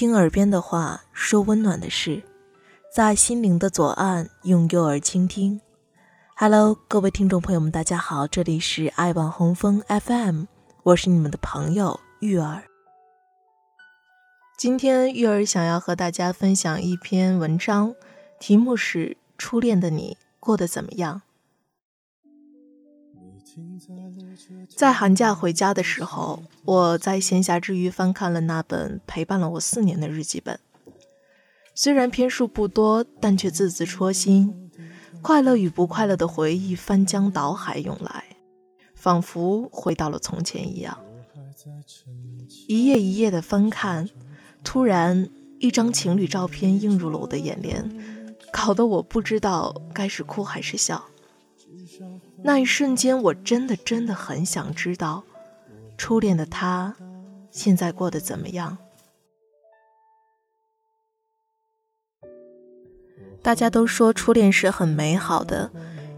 听耳边的话，说温暖的事，在心灵的左岸，用右耳倾听。Hello，各位听众朋友们，大家好，这里是爱网红枫 FM，我是你们的朋友玉儿。今天玉儿想要和大家分享一篇文章，题目是《初恋的你过得怎么样》。在寒假回家的时候，我在闲暇之余翻看了那本陪伴了我四年的日记本。虽然篇数不多，但却字字戳心，快乐与不快乐的回忆翻江倒海涌来，仿佛回到了从前一样。一页一页的翻看，突然一张情侣照片映入了我的眼帘，搞得我不知道该是哭还是笑。那一瞬间，我真的真的很想知道，初恋的他现在过得怎么样。大家都说初恋是很美好的，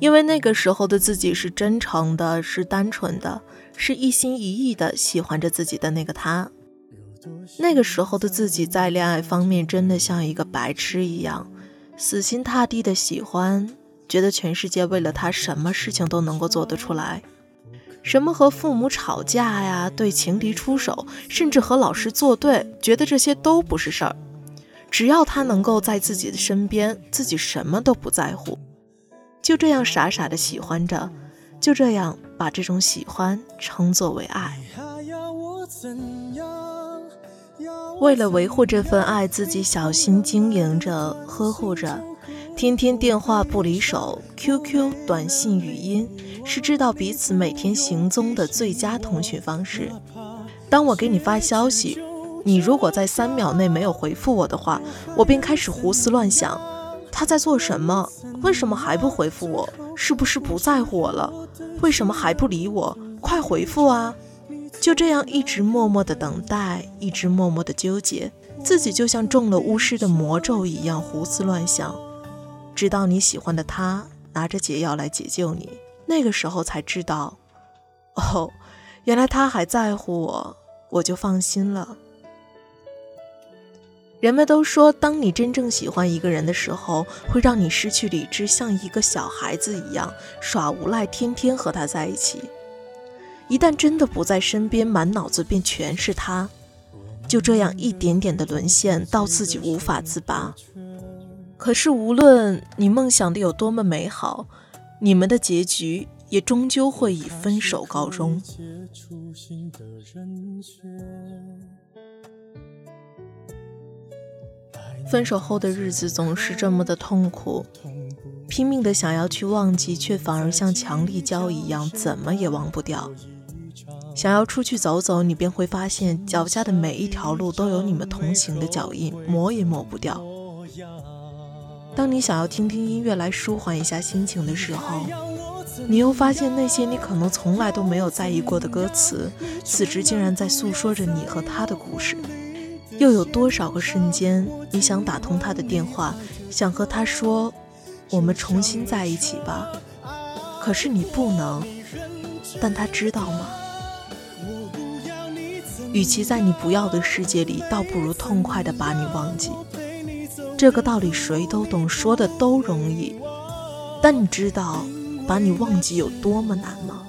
因为那个时候的自己是真诚的，是单纯的，是一心一意的喜欢着自己的那个他。那个时候的自己在恋爱方面真的像一个白痴一样，死心塌地的喜欢。觉得全世界为了他，什么事情都能够做得出来，什么和父母吵架呀，对情敌出手，甚至和老师作对，觉得这些都不是事儿。只要他能够在自己的身边，自己什么都不在乎。就这样傻傻的喜欢着，就这样把这种喜欢称作为爱。为了维护这份爱，自己小心经营着，呵护着。天天电话不离手，QQ 短信语音是知道彼此每天行踪的最佳通讯方式。当我给你发消息，你如果在三秒内没有回复我的话，我便开始胡思乱想：他在做什么？为什么还不回复我？是不是不在乎我了？为什么还不理我？快回复啊！就这样一直默默的等待，一直默默的纠结，自己就像中了巫师的魔咒一样胡思乱想。直到你喜欢的他拿着解药来解救你，那个时候才知道，哦，原来他还在乎我，我就放心了。人们都说，当你真正喜欢一个人的时候，会让你失去理智，像一个小孩子一样耍无赖，天天和他在一起。一旦真的不在身边，满脑子便全是他，就这样一点点的沦陷，到自己无法自拔。可是，无论你梦想的有多么美好，你们的结局也终究会以分手告终。分手后的日子总是这么的痛苦，拼命的想要去忘记，却反而像强力胶一样，怎么也忘不掉。想要出去走走，你便会发现脚下的每一条路都有你们同行的脚印，抹也抹不掉。当你想要听听音乐来舒缓一下心情的时候，你又发现那些你可能从来都没有在意过的歌词，此时竟然在诉说着你和他的故事。又有多少个瞬间，你想打通他的电话，想和他说“我们重新在一起吧”，可是你不能。但他知道吗？与其在你不要的世界里，倒不如痛快的把你忘记。这个道理谁都懂，说的都容易，但你知道把你忘记有多么难吗？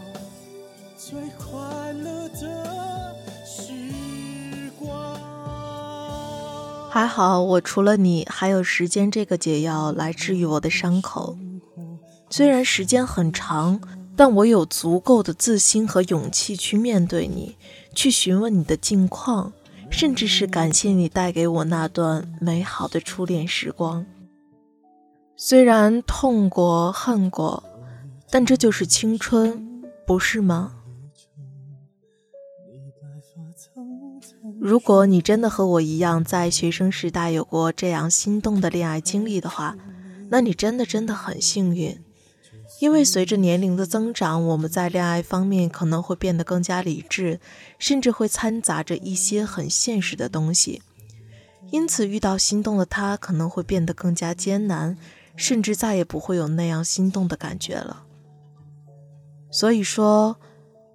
还好，我除了你，还有时间这个解药来治愈我的伤口。虽然时间很长，但我有足够的自信和勇气去面对你，去询问你的近况。甚至是感谢你带给我那段美好的初恋时光。虽然痛过、恨过，但这就是青春，不是吗？如果你真的和我一样，在学生时代有过这样心动的恋爱经历的话，那你真的真的很幸运。因为随着年龄的增长，我们在恋爱方面可能会变得更加理智，甚至会掺杂着一些很现实的东西。因此，遇到心动的他可能会变得更加艰难，甚至再也不会有那样心动的感觉了。所以说，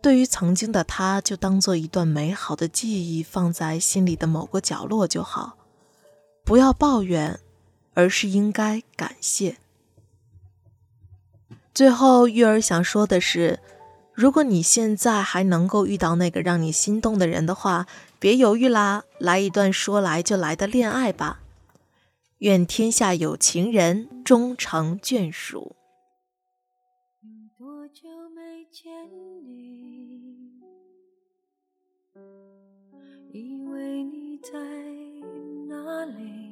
对于曾经的他，就当做一段美好的记忆，放在心里的某个角落就好。不要抱怨，而是应该感谢。最后，玉儿想说的是，如果你现在还能够遇到那个让你心动的人的话，别犹豫啦，来一段说来就来的恋爱吧。愿天下有情人终成眷属。多久没见你？以为你在哪里？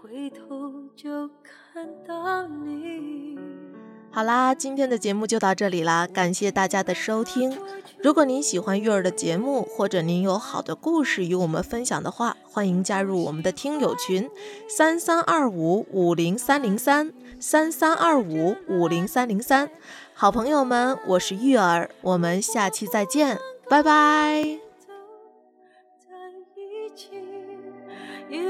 回头就看到你。好啦，今天的节目就到这里啦，感谢大家的收听。如果您喜欢玉儿的节目，或者您有好的故事与我们分享的话，欢迎加入我们的听友群：三三二五五零三零三三三二五五零三零三。好朋友们，我是玉儿，我们下期再见，拜拜。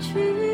去。